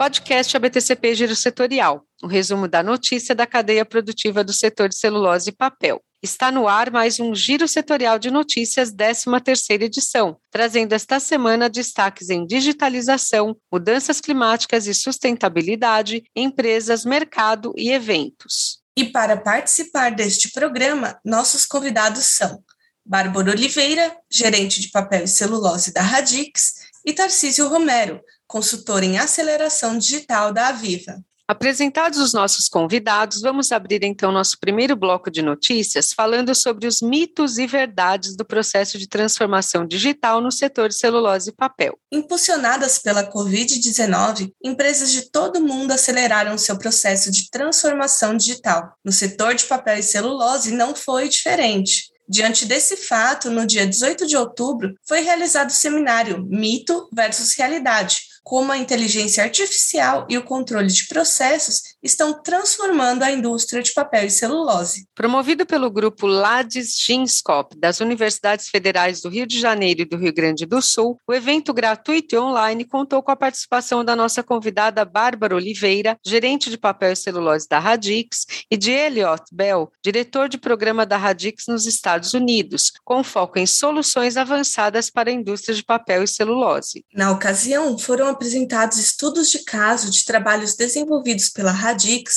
Podcast ABTCP Giro Setorial, um resumo da notícia da cadeia produtiva do setor de celulose e papel. Está no ar mais um Giro Setorial de Notícias, 13ª edição, trazendo esta semana destaques em digitalização, mudanças climáticas e sustentabilidade, empresas, mercado e eventos. E para participar deste programa, nossos convidados são Bárbara Oliveira, gerente de papel e celulose da Radix, e Tarcísio Romero, consultor em aceleração digital da Aviva. Apresentados os nossos convidados, vamos abrir então nosso primeiro bloco de notícias falando sobre os mitos e verdades do processo de transformação digital no setor de celulose e papel. Impulsionadas pela Covid-19, empresas de todo o mundo aceleraram seu processo de transformação digital. No setor de papel e celulose não foi diferente. Diante desse fato, no dia 18 de outubro, foi realizado o seminário Mito versus Realidade, como a inteligência artificial e o controle de processos estão transformando a indústria de papel e celulose. Promovido pelo grupo Lades Ginscop das Universidades Federais do Rio de Janeiro e do Rio Grande do Sul, o evento gratuito e online contou com a participação da nossa convidada Bárbara Oliveira, gerente de papel e celulose da Radix, e de Elliot Bell, diretor de programa da Radix nos Estados Unidos, com foco em soluções avançadas para a indústria de papel e celulose. Na ocasião, foram apresentados estudos de caso de trabalhos desenvolvidos pela Radix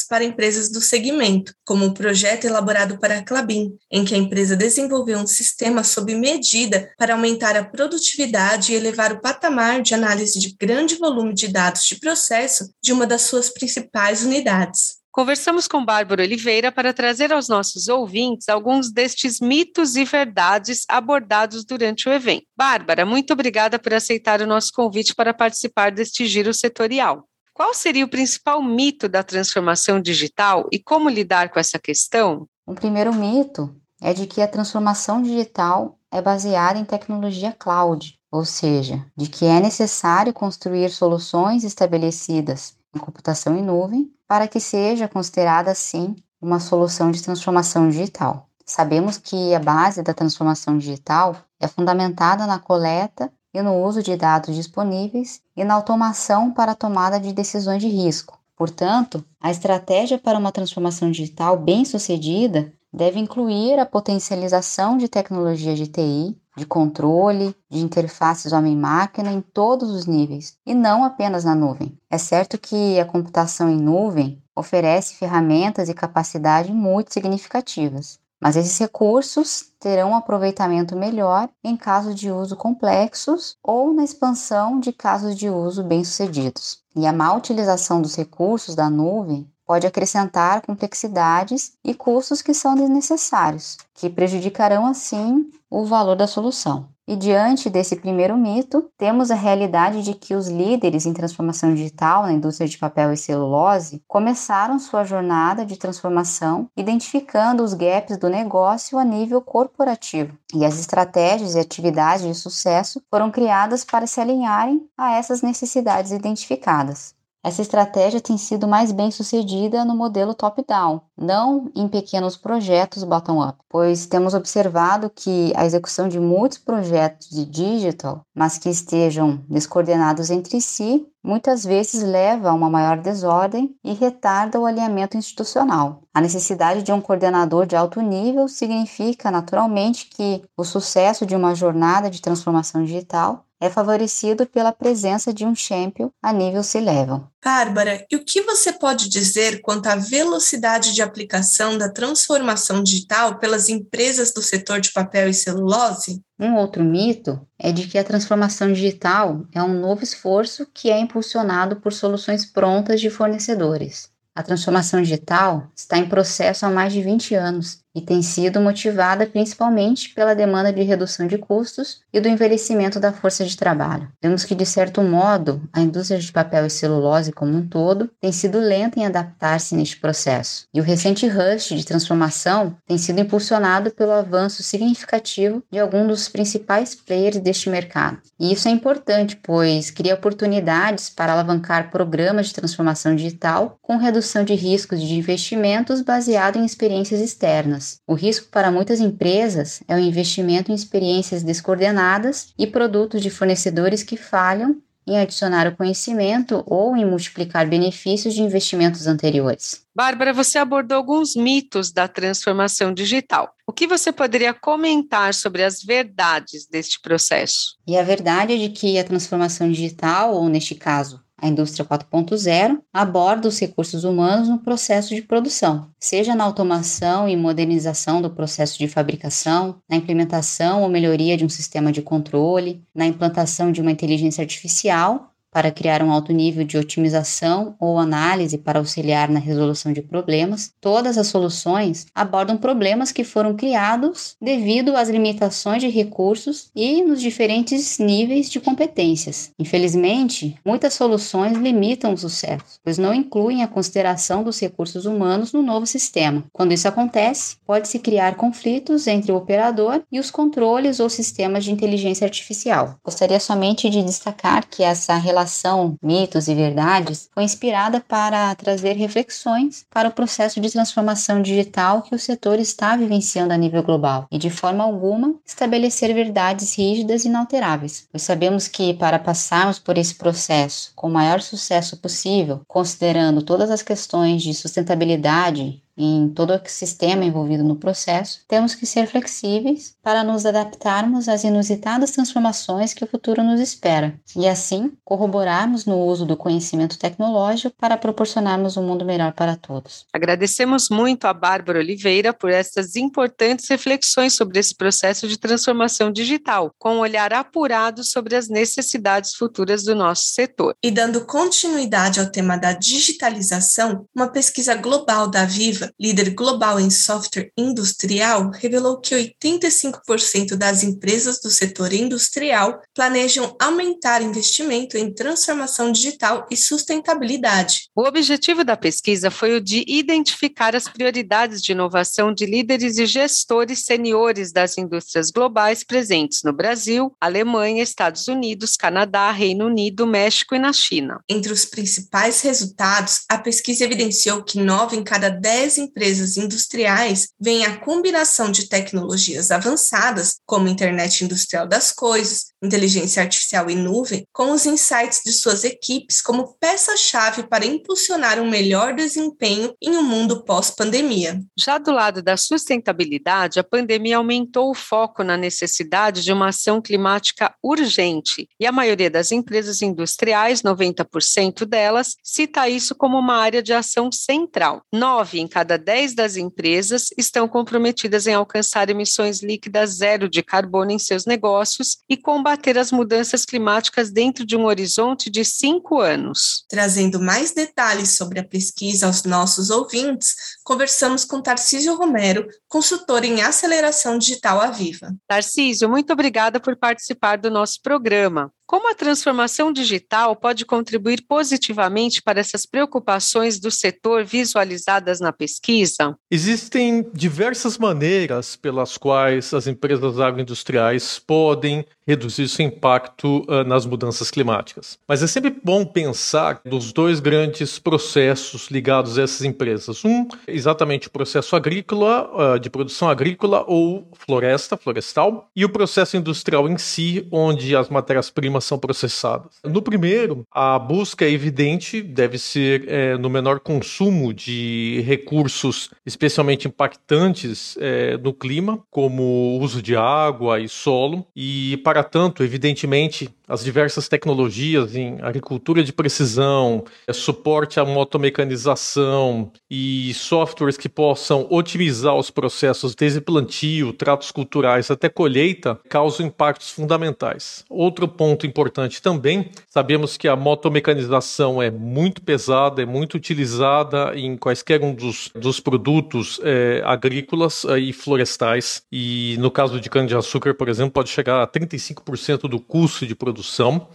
para empresas do segmento, como o projeto elaborado para a Clabin, em que a empresa desenvolveu um sistema sob medida para aumentar a produtividade e elevar o patamar de análise de grande volume de dados de processo de uma das suas principais unidades. Conversamos com Bárbara Oliveira para trazer aos nossos ouvintes alguns destes mitos e verdades abordados durante o evento. Bárbara, muito obrigada por aceitar o nosso convite para participar deste giro setorial. Qual seria o principal mito da transformação digital e como lidar com essa questão? O primeiro mito é de que a transformação digital é baseada em tecnologia cloud, ou seja, de que é necessário construir soluções estabelecidas em computação em nuvem para que seja considerada assim uma solução de transformação digital. Sabemos que a base da transformação digital é fundamentada na coleta e no uso de dados disponíveis e na automação para a tomada de decisões de risco. Portanto, a estratégia para uma transformação digital bem-sucedida deve incluir a potencialização de tecnologia de TI, de controle, de interfaces homem-máquina em todos os níveis, e não apenas na nuvem. É certo que a computação em nuvem oferece ferramentas e capacidade muito significativas, mas esses recursos terão um aproveitamento melhor em casos de uso complexos ou na expansão de casos de uso bem-sucedidos. E a má utilização dos recursos da nuvem pode acrescentar complexidades e custos que são desnecessários, que prejudicarão assim o valor da solução. E diante desse primeiro mito, temos a realidade de que os líderes em transformação digital na indústria de papel e celulose começaram sua jornada de transformação identificando os gaps do negócio a nível corporativo. E as estratégias e atividades de sucesso foram criadas para se alinharem a essas necessidades identificadas. Essa estratégia tem sido mais bem sucedida no modelo top-down, não em pequenos projetos bottom-up, pois temos observado que a execução de muitos projetos de digital, mas que estejam descoordenados entre si, muitas vezes leva a uma maior desordem e retarda o alinhamento institucional. A necessidade de um coordenador de alto nível significa naturalmente que o sucesso de uma jornada de transformação digital é favorecido pela presença de um champion a nível C-level. Bárbara, e o que você pode dizer quanto à velocidade de aplicação da transformação digital pelas empresas do setor de papel e celulose? Um outro mito é de que a transformação digital é um novo esforço que é impulsionado por soluções prontas de fornecedores. A transformação digital está em processo há mais de 20 anos e tem sido motivada principalmente pela demanda de redução de custos e do envelhecimento da força de trabalho. Vemos que, de certo modo, a indústria de papel e celulose como um todo tem sido lenta em adaptar-se neste processo, e o recente rush de transformação tem sido impulsionado pelo avanço significativo de alguns dos principais players deste mercado. E isso é importante, pois cria oportunidades para alavancar programas de transformação digital com redução de riscos de investimentos baseado em experiências externas o risco para muitas empresas é o investimento em experiências descoordenadas e produtos de fornecedores que falham em adicionar o conhecimento ou em multiplicar benefícios de investimentos anteriores. Bárbara, você abordou alguns mitos da transformação digital. O que você poderia comentar sobre as verdades deste processo? E a verdade é de que a transformação digital, ou neste caso, a indústria 4.0 aborda os recursos humanos no processo de produção, seja na automação e modernização do processo de fabricação, na implementação ou melhoria de um sistema de controle, na implantação de uma inteligência artificial para criar um alto nível de otimização ou análise para auxiliar na resolução de problemas, todas as soluções abordam problemas que foram criados devido às limitações de recursos e nos diferentes níveis de competências. Infelizmente, muitas soluções limitam o sucesso, pois não incluem a consideração dos recursos humanos no novo sistema. Quando isso acontece, pode-se criar conflitos entre o operador e os controles ou sistemas de inteligência artificial. Gostaria somente de destacar que essa relação relação mitos e verdades foi inspirada para trazer reflexões para o processo de transformação digital que o setor está vivenciando a nível global e, de forma alguma, estabelecer verdades rígidas e inalteráveis, pois sabemos que, para passarmos por esse processo com o maior sucesso possível, considerando todas as questões de sustentabilidade em todo o sistema envolvido no processo, temos que ser flexíveis para nos adaptarmos às inusitadas transformações que o futuro nos espera e, assim, corroborarmos no uso do conhecimento tecnológico para proporcionarmos um mundo melhor para todos. Agradecemos muito a Bárbara Oliveira por essas importantes reflexões sobre esse processo de transformação digital, com um olhar apurado sobre as necessidades futuras do nosso setor. E dando continuidade ao tema da digitalização, uma pesquisa global da Viva líder global em software industrial, revelou que 85% das empresas do setor industrial planejam aumentar investimento em transformação digital e sustentabilidade. O objetivo da pesquisa foi o de identificar as prioridades de inovação de líderes e gestores seniores das indústrias globais presentes no Brasil, Alemanha, Estados Unidos, Canadá, Reino Unido, México e na China. Entre os principais resultados, a pesquisa evidenciou que 9 em cada 10 empresas industriais veem a combinação de tecnologias avançadas, como internet industrial das coisas, inteligência artificial e nuvem, com os insights de suas equipes como peça-chave para impulsionar um melhor desempenho em um mundo pós-pandemia. Já do lado da sustentabilidade, a pandemia aumentou o foco na necessidade de uma ação climática urgente, e a maioria das empresas industriais, 90% delas, cita isso como uma área de ação central. Nove em cada dez das empresas estão comprometidas em alcançar emissões líquidas zero de carbono em seus negócios e combater as mudanças climáticas dentro de um horizonte de cinco anos. Trazendo mais detalhes sobre a pesquisa aos nossos ouvintes, conversamos com Tarcísio Romero, consultor em aceleração digital à Viva. Tarcísio, muito obrigada por participar do nosso programa. Como a transformação digital pode contribuir positivamente para essas preocupações do setor visualizadas na pesquisa? Existem diversas maneiras pelas quais as empresas agroindustriais podem reduzir seu impacto uh, nas mudanças climáticas. Mas é sempre bom pensar nos dois grandes processos ligados a essas empresas. Um, exatamente o processo agrícola, uh, de produção agrícola ou floresta, florestal, e o processo industrial em si, onde as matérias-primas são processadas. No primeiro, a busca é evidente, deve ser é, no menor consumo de recursos especialmente impactantes é, no clima, como o uso de água e solo, e para tanto, evidentemente, as diversas tecnologias em agricultura de precisão, é, suporte à motomecanização e softwares que possam otimizar os processos desde plantio, tratos culturais até colheita, causam impactos fundamentais. Outro ponto importante também, sabemos que a motomecanização é muito pesada, é muito utilizada em quaisquer um dos, dos produtos é, agrícolas é, e florestais, e no caso de cana-de-açúcar, por exemplo, pode chegar a 35% do custo de produção produção.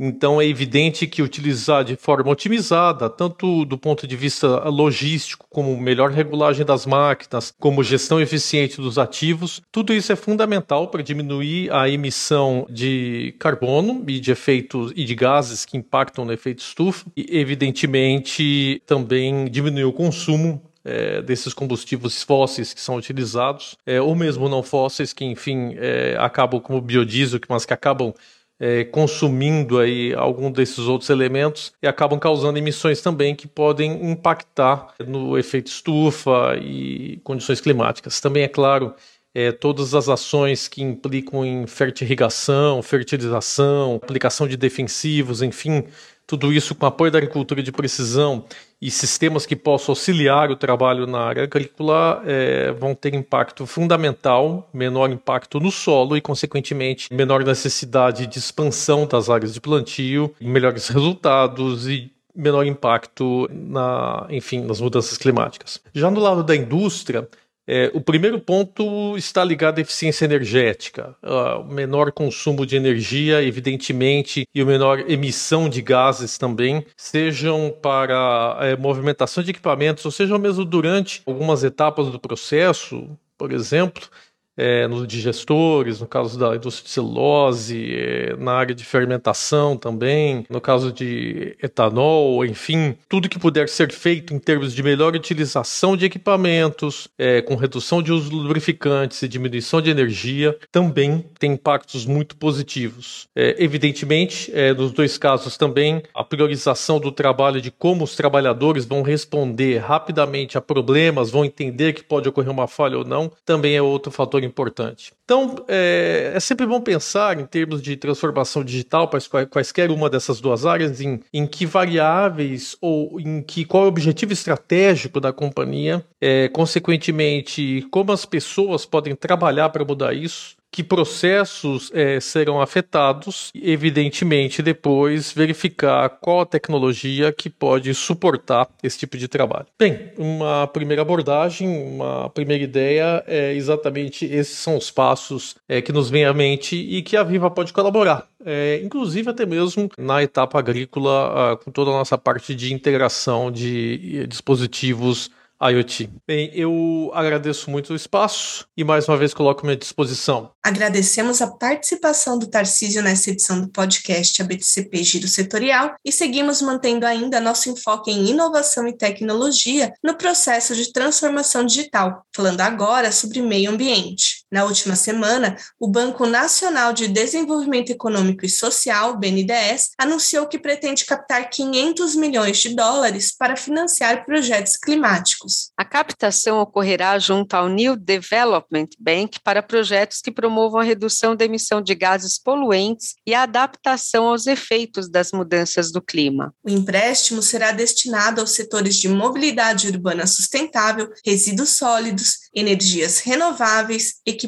Então é evidente que utilizar de forma otimizada, tanto do ponto de vista logístico, como melhor regulagem das máquinas, como gestão eficiente dos ativos, tudo isso é fundamental para diminuir a emissão de carbono e de efeitos e de gases que impactam no efeito estufa e evidentemente também diminuir o consumo é, desses combustíveis fósseis que são utilizados, é, ou mesmo não fósseis que, enfim, é, acabam como biodiesel, mas que acabam é, consumindo aí algum desses outros elementos e acabam causando emissões também que podem impactar no efeito estufa e condições climáticas. Também é claro é, todas as ações que implicam em fertirrigação, fertilização, aplicação de defensivos, enfim, tudo isso com apoio da agricultura de precisão e sistemas que possam auxiliar o trabalho na área agrícola é, vão ter impacto fundamental, menor impacto no solo e, consequentemente, menor necessidade de expansão das áreas de plantio, melhores resultados e menor impacto na, enfim, nas mudanças climáticas. Já no lado da indústria, é, o primeiro ponto está ligado à eficiência energética. O menor consumo de energia, evidentemente, e o menor emissão de gases também, sejam para é, movimentação de equipamentos, ou seja, mesmo durante algumas etapas do processo, por exemplo, é, nos digestores, no caso da indústria de celulose, é, na área de fermentação também, no caso de etanol, enfim, tudo que puder ser feito em termos de melhor utilização de equipamentos, é, com redução de uso de lubrificantes e diminuição de energia, também tem impactos muito positivos. É, evidentemente, é, nos dois casos também, a priorização do trabalho de como os trabalhadores vão responder rapidamente a problemas, vão entender que pode ocorrer uma falha ou não, também é outro fator importante. Então, é, é, sempre bom pensar em termos de transformação digital para quaisquer uma dessas duas áreas, em, em que variáveis ou em que qual é o objetivo estratégico da companhia, é, consequentemente, como as pessoas podem trabalhar para mudar isso que processos é, serão afetados evidentemente, depois verificar qual a tecnologia que pode suportar esse tipo de trabalho. Bem, uma primeira abordagem, uma primeira ideia é exatamente esses são os passos é, que nos vêm à mente e que a Viva pode colaborar. É, inclusive até mesmo na etapa agrícola, ah, com toda a nossa parte de integração de eh, dispositivos IoT. Bem, eu agradeço muito o espaço e mais uma vez coloco à minha disposição. Agradecemos a participação do Tarcísio nessa edição do podcast ABTCP Giro Setorial e seguimos mantendo ainda nosso enfoque em inovação e tecnologia no processo de transformação digital, falando agora sobre meio ambiente. Na última semana, o Banco Nacional de Desenvolvimento Econômico e Social, BNDES, anunciou que pretende captar 500 milhões de dólares para financiar projetos climáticos. A captação ocorrerá junto ao New Development Bank para projetos que promovam a redução da emissão de gases poluentes e a adaptação aos efeitos das mudanças do clima. O empréstimo será destinado aos setores de mobilidade urbana sustentável, resíduos sólidos, energias renováveis, equipamentos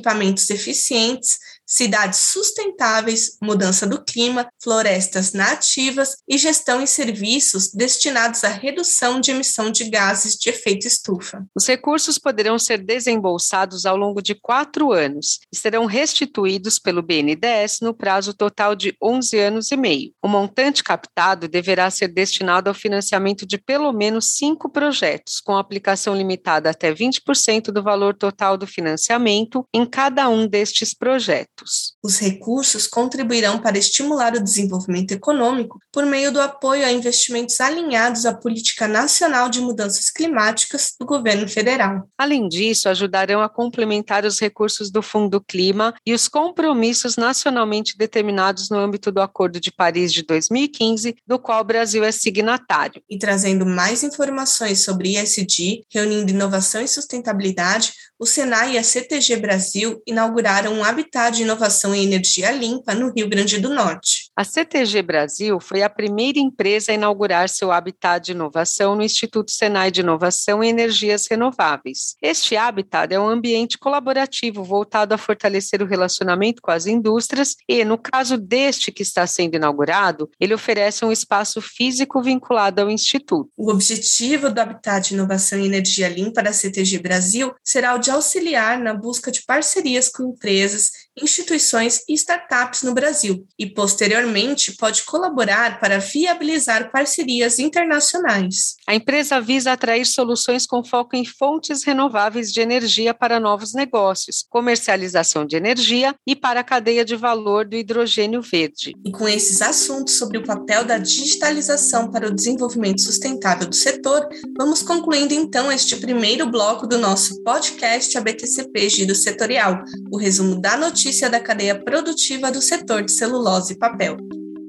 eficientes, cidades sustentáveis, mudança do clima, florestas nativas e gestão em serviços destinados à redução de emissão de gases de efeito estufa. Os recursos poderão ser desembolsados ao longo de quatro anos e serão restituídos pelo BNDES no prazo total de 11 anos e meio. O montante captado deverá ser destinado ao financiamento de pelo menos cinco projetos, com aplicação limitada até 20% do valor total do financiamento em cada um destes projetos Os recursos contribuirão para estimular o desenvolvimento econômico por meio do apoio a investimentos alinhados à política nacional de mudanças climáticas do governo federal. Além disso, ajudarão a complementar os recursos do Fundo Clima e os compromissos nacionalmente determinados no âmbito do Acordo de Paris de 2015, do qual o Brasil é signatário. E trazendo mais informações sobre ISD, reunindo inovação e sustentabilidade, o Senai e a CTG Brasil inauguraram um habitat de inovação em energia limpa no Rio Grande do Norte. A CTG Brasil foi a primeira empresa a inaugurar seu habitat de inovação no Instituto Senai de Inovação em Energias Renováveis. Este habitat é um ambiente colaborativo voltado a fortalecer o relacionamento com as indústrias e, no caso deste que está sendo inaugurado, ele oferece um espaço físico vinculado ao Instituto. O objetivo do habitat de inovação em energia limpa da CTG Brasil será o de auxiliar na busca de parcerias com empresas, instituições e startups no Brasil e, posteriormente, pode colaborar para viabilizar parcerias internacionais. A empresa visa atrair soluções com foco em fontes renováveis de energia para novos negócios, comercialização de energia e para a cadeia de valor do hidrogênio verde. E com esses assuntos sobre o papel da digitalização para o desenvolvimento sustentável do setor, vamos concluindo então este primeiro bloco do nosso podcast ABTCP Giro Setorial, o resumo da notícia notícia da cadeia produtiva do setor de celulose e papel.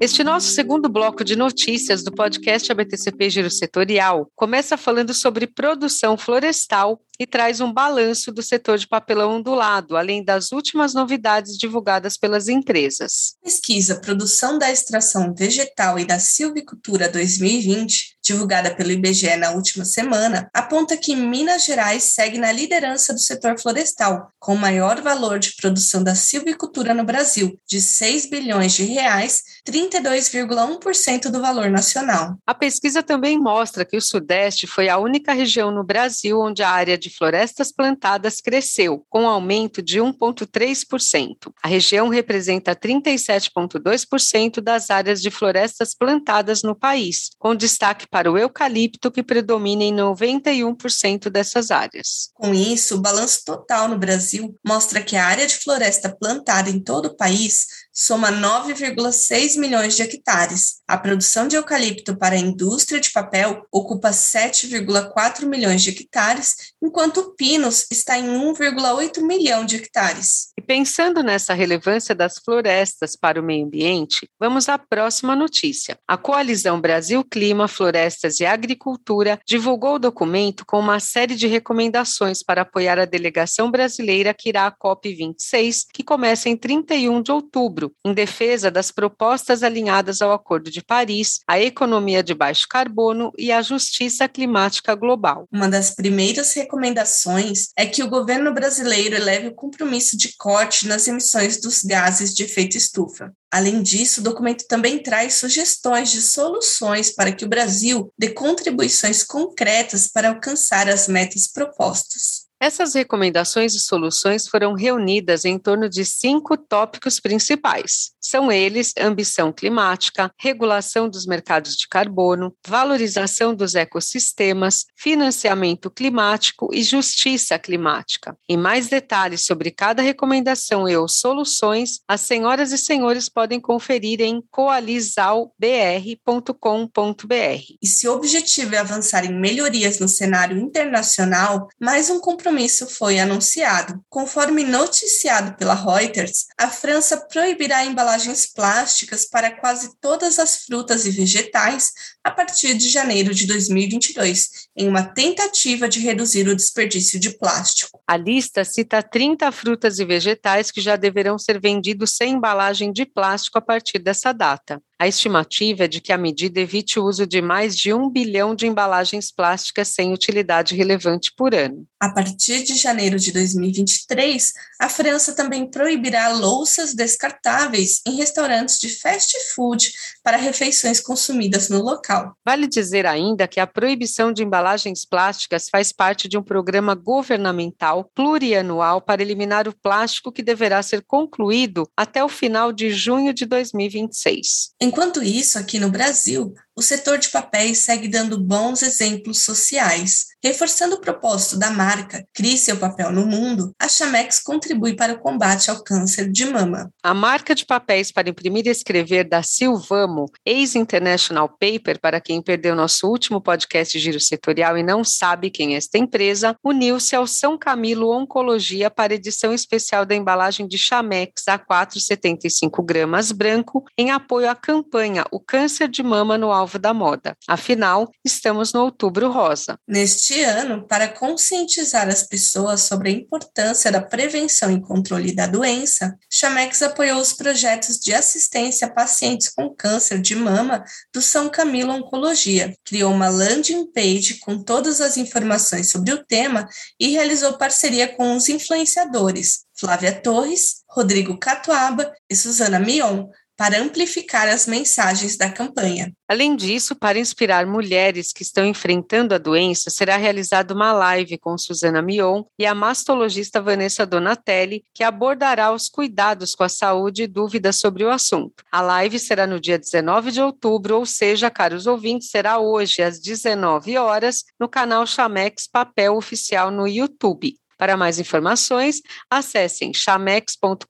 Este nosso segundo bloco de notícias do podcast ABTCP Giro Setorial começa falando sobre produção florestal e traz um balanço do setor de papelão ondulado, além das últimas novidades divulgadas pelas empresas. Pesquisa Produção da Extração Vegetal e da Silvicultura 2020 divulgada pelo IBGE na última semana, aponta que Minas Gerais segue na liderança do setor florestal, com maior valor de produção da silvicultura no Brasil, de 6 bilhões de reais, 32,1% do valor nacional. A pesquisa também mostra que o Sudeste foi a única região no Brasil onde a área de florestas plantadas cresceu, com um aumento de 1,3%. A região representa 37,2% das áreas de florestas plantadas no país, com destaque para o eucalipto, que predomina em 91% dessas áreas. Com isso, o balanço total no Brasil mostra que a área de floresta plantada em todo o país soma 9,6 milhões de hectares. A produção de eucalipto para a indústria de papel ocupa 7,4 milhões de hectares, enquanto o pinos está em 1,8 milhão de hectares. Pensando nessa relevância das florestas para o meio ambiente, vamos à próxima notícia. A Coalizão Brasil Clima, Florestas e Agricultura divulgou o documento com uma série de recomendações para apoiar a delegação brasileira que irá à COP26, que começa em 31 de outubro em defesa das propostas alinhadas ao Acordo de Paris, à economia de baixo carbono e à justiça climática global. Uma das primeiras recomendações é que o governo brasileiro eleve o compromisso de corte nas emissões dos gases de efeito estufa. Além disso, o documento também traz sugestões de soluções para que o Brasil dê contribuições concretas para alcançar as metas propostas. Essas recomendações e soluções foram reunidas em torno de cinco tópicos principais. São eles ambição climática, regulação dos mercados de carbono, valorização dos ecossistemas, financiamento climático e justiça climática. Em mais detalhes sobre cada recomendação e ou soluções, as senhoras e senhores podem conferir em coalizalbr.com.br. E se o objetivo é avançar em melhorias no cenário internacional, mais um compromisso compromisso foi anunciado. Conforme noticiado pela Reuters, a França proibirá embalagens plásticas para quase todas as frutas e vegetais a partir de janeiro de 2022, em uma tentativa de reduzir o desperdício de plástico. A lista cita 30 frutas e vegetais que já deverão ser vendidos sem embalagem de plástico a partir dessa data. A estimativa é de que a medida evite o uso de mais de um bilhão de embalagens plásticas sem utilidade relevante por ano. A partir de janeiro de 2023, a França também proibirá louças descartáveis em restaurantes de fast food para refeições consumidas no local. Vale dizer ainda que a proibição de embalagens plásticas faz parte de um programa governamental plurianual para eliminar o plástico que deverá ser concluído até o final de junho de 2026. Enquanto isso, aqui no Brasil, o setor de papéis segue dando bons exemplos sociais. Reforçando o propósito da marca Crie seu papel no mundo, a Chamex contribui para o combate ao câncer de mama. A marca de papéis para imprimir e escrever da Silvamo, ex-International Paper, para quem perdeu nosso último podcast Giro Setorial e não sabe quem é esta empresa, uniu-se ao São Camilo Oncologia para edição especial da embalagem de Chamex A475 gramas branco, em apoio à campanha O Câncer de Mama no Alvo da moda. Afinal, estamos no Outubro Rosa. Neste ano, para conscientizar as pessoas sobre a importância da prevenção e controle da doença, Chamex apoiou os projetos de assistência a pacientes com câncer de mama do São Camilo Oncologia, criou uma landing page com todas as informações sobre o tema e realizou parceria com os influenciadores Flávia Torres, Rodrigo Catuaba e Suzana Mion, para amplificar as mensagens da campanha. Além disso, para inspirar mulheres que estão enfrentando a doença, será realizada uma live com Suzana Mion e a mastologista Vanessa Donatelli, que abordará os cuidados com a saúde e dúvidas sobre o assunto. A live será no dia 19 de outubro, ou seja, caros ouvintes, será hoje às 19 horas no canal Chamex Papel Oficial no YouTube. Para mais informações, acessem chamex.com.br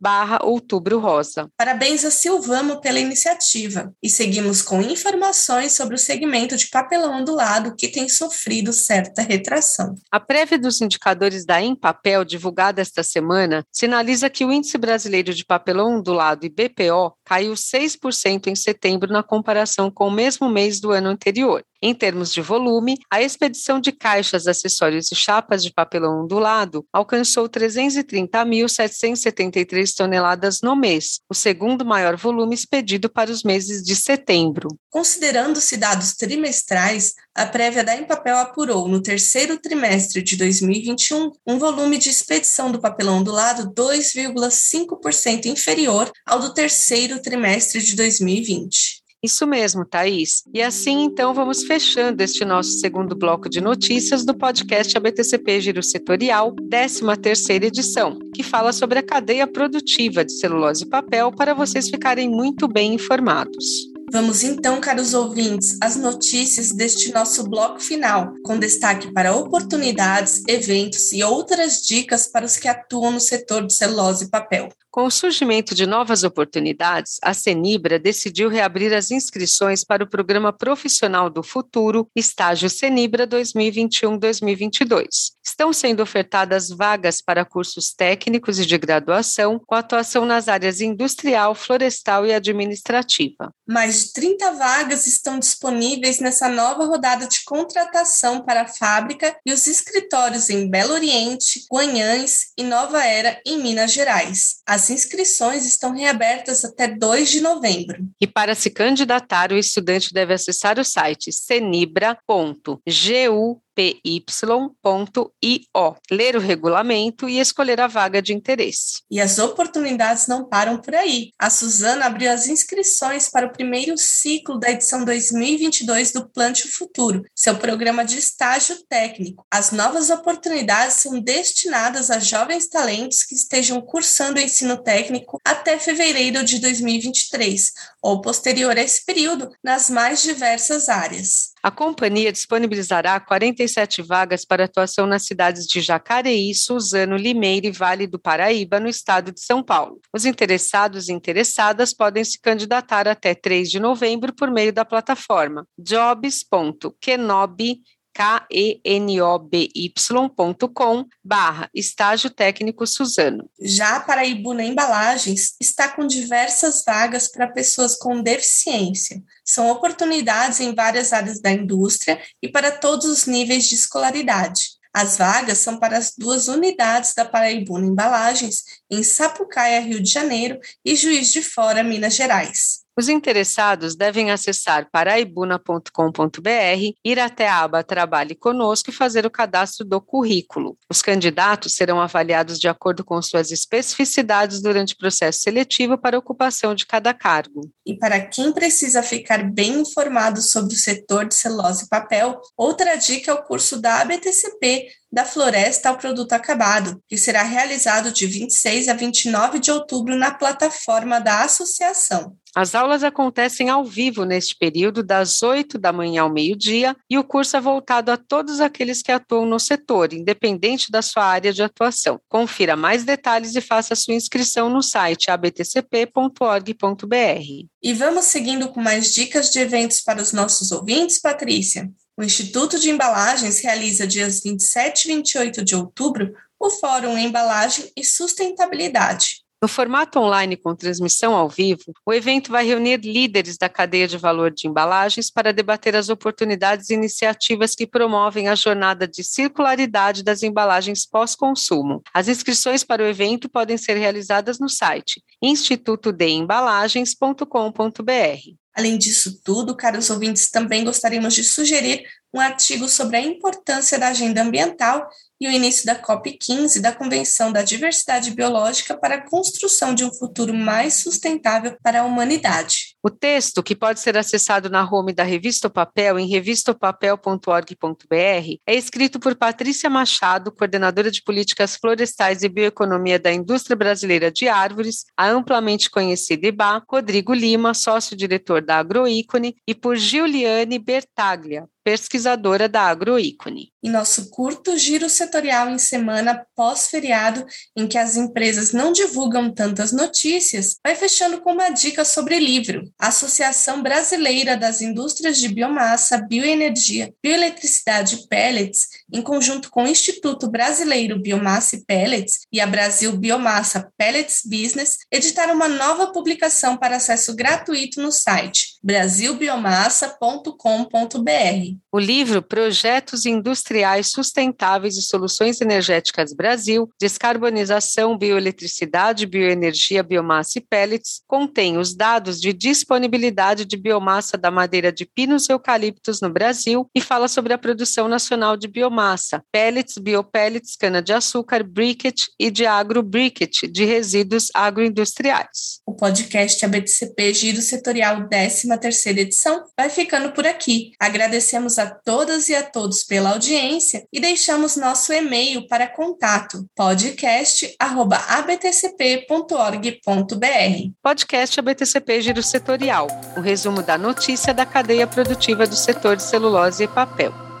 barra outubro rosa. Parabéns a Silvamo pela iniciativa e seguimos com informações sobre o segmento de papelão ondulado que tem sofrido certa retração. A prévia dos indicadores da Empapel, divulgada esta semana, sinaliza que o índice brasileiro de papelão ondulado e BPO caiu 6% em setembro na comparação com o mesmo mês do ano anterior. Em termos de volume, a expedição de caixas, acessórios e chapas de papelão ondulado alcançou 330.773 toneladas no mês, o segundo maior volume expedido para os meses de setembro. Considerando-se dados trimestrais, a prévia da Empapel apurou, no terceiro trimestre de 2021, um volume de expedição do papelão ondulado 2,5% inferior ao do terceiro trimestre de 2020. Isso mesmo, Thaís. E assim, então, vamos fechando este nosso segundo bloco de notícias do podcast ABTCP Giro Setorial, 13ª edição, que fala sobre a cadeia produtiva de celulose e papel para vocês ficarem muito bem informados. Vamos então, caros ouvintes, às notícias deste nosso bloco final, com destaque para oportunidades, eventos e outras dicas para os que atuam no setor de celulose e papel. Com o surgimento de novas oportunidades, a Senibra decidiu reabrir as inscrições para o Programa Profissional do Futuro, Estágio Senibra 2021-2022. Estão sendo ofertadas vagas para cursos técnicos e de graduação, com atuação nas áreas industrial, florestal e administrativa. Mais de 30 vagas estão disponíveis nessa nova rodada de contratação para a fábrica e os escritórios em Belo Oriente, Guanhães e Nova Era, em Minas Gerais. As as inscrições estão reabertas até 2 de novembro. E para se candidatar, o estudante deve acessar o site cenibra.gu py.io, ler o regulamento e escolher a vaga de interesse. E as oportunidades não param por aí. A Suzana abriu as inscrições para o primeiro ciclo da edição 2022 do Plante o Futuro, seu programa de estágio técnico. As novas oportunidades são destinadas a jovens talentos que estejam cursando o ensino técnico até fevereiro de 2023, ou posterior a esse período, nas mais diversas áreas. A companhia disponibilizará 47 vagas para atuação nas cidades de Jacareí, Suzano, Limeira e Vale do Paraíba, no estado de São Paulo. Os interessados e interessadas podem se candidatar até 3 de novembro por meio da plataforma jobs.kenobi.com kenoby.com barra estágio técnico Suzano. Já para Ibuna Embalagens, está com diversas vagas para pessoas com deficiência. São oportunidades em várias áreas da indústria e para todos os níveis de escolaridade. As vagas são para as duas unidades da Paraibuna Embalagens, em Sapucaia, Rio de Janeiro, e Juiz de Fora, Minas Gerais. Os interessados devem acessar paraibuna.com.br, ir até a aba Trabalhe Conosco e fazer o cadastro do currículo. Os candidatos serão avaliados de acordo com suas especificidades durante o processo seletivo para ocupação de cada cargo. E para quem precisa ficar bem informado sobre o setor de celulose e papel, outra dica é o curso da ABTCP, da floresta ao produto acabado, que será realizado de 26 a 29 de outubro na plataforma da associação. As aulas acontecem ao vivo neste período, das 8 da manhã ao meio-dia, e o curso é voltado a todos aqueles que atuam no setor, independente da sua área de atuação. Confira mais detalhes e faça sua inscrição no site abtcp.org.br. E vamos seguindo com mais dicas de eventos para os nossos ouvintes, Patrícia? O Instituto de Embalagens realiza dias 27 e 28 de outubro o Fórum Embalagem e Sustentabilidade. No formato online com transmissão ao vivo, o evento vai reunir líderes da cadeia de valor de embalagens para debater as oportunidades e iniciativas que promovem a jornada de circularidade das embalagens pós-consumo. As inscrições para o evento podem ser realizadas no site institutodeembalagens.com.br. Além disso tudo, caros ouvintes, também gostaríamos de sugerir um artigo sobre a importância da agenda ambiental e o início da COP15 da Convenção da Diversidade Biológica para a construção de um futuro mais sustentável para a humanidade. O texto, que pode ser acessado na home da Revista o Papel em revistopapel.org.br, é escrito por Patrícia Machado, coordenadora de políticas florestais e bioeconomia da Indústria Brasileira de Árvores, a amplamente conhecida IBA, Rodrigo Lima, sócio-diretor da Agroícone, e por Giuliane Bertaglia, pesquisadora da Agroícone. E nosso curto giro setorial em semana pós-feriado, em que as empresas não divulgam tantas notícias, vai fechando com uma dica sobre livro. A Associação Brasileira das Indústrias de Biomassa, Bioenergia, Bioeletricidade e Pellets, em conjunto com o Instituto Brasileiro Biomassa e Pellets e a Brasil Biomassa Pellets Business, editaram uma nova publicação para acesso gratuito no site brasilbiomassa.com.br. O livro Projetos Industriais Sustentáveis e Soluções Energéticas Brasil, Descarbonização, Bioeletricidade, Bioenergia, Biomassa e Pellets, contém os dados de disponibilidade de biomassa da madeira de pinos e eucaliptos no Brasil e fala sobre a produção nacional de biomassa, pellets, biopellets, cana-de-açúcar, briquet e de agrobriquet, de resíduos agroindustriais. O podcast ABTCP Giro Setorial 10 terceira edição vai ficando por aqui. Agradecemos a todas e a todos pela audiência e deixamos nosso e-mail para contato podcast@abtcp.org.br. Podcast ABTCP Giro Setorial, o resumo da notícia da cadeia produtiva do setor de celulose e papel.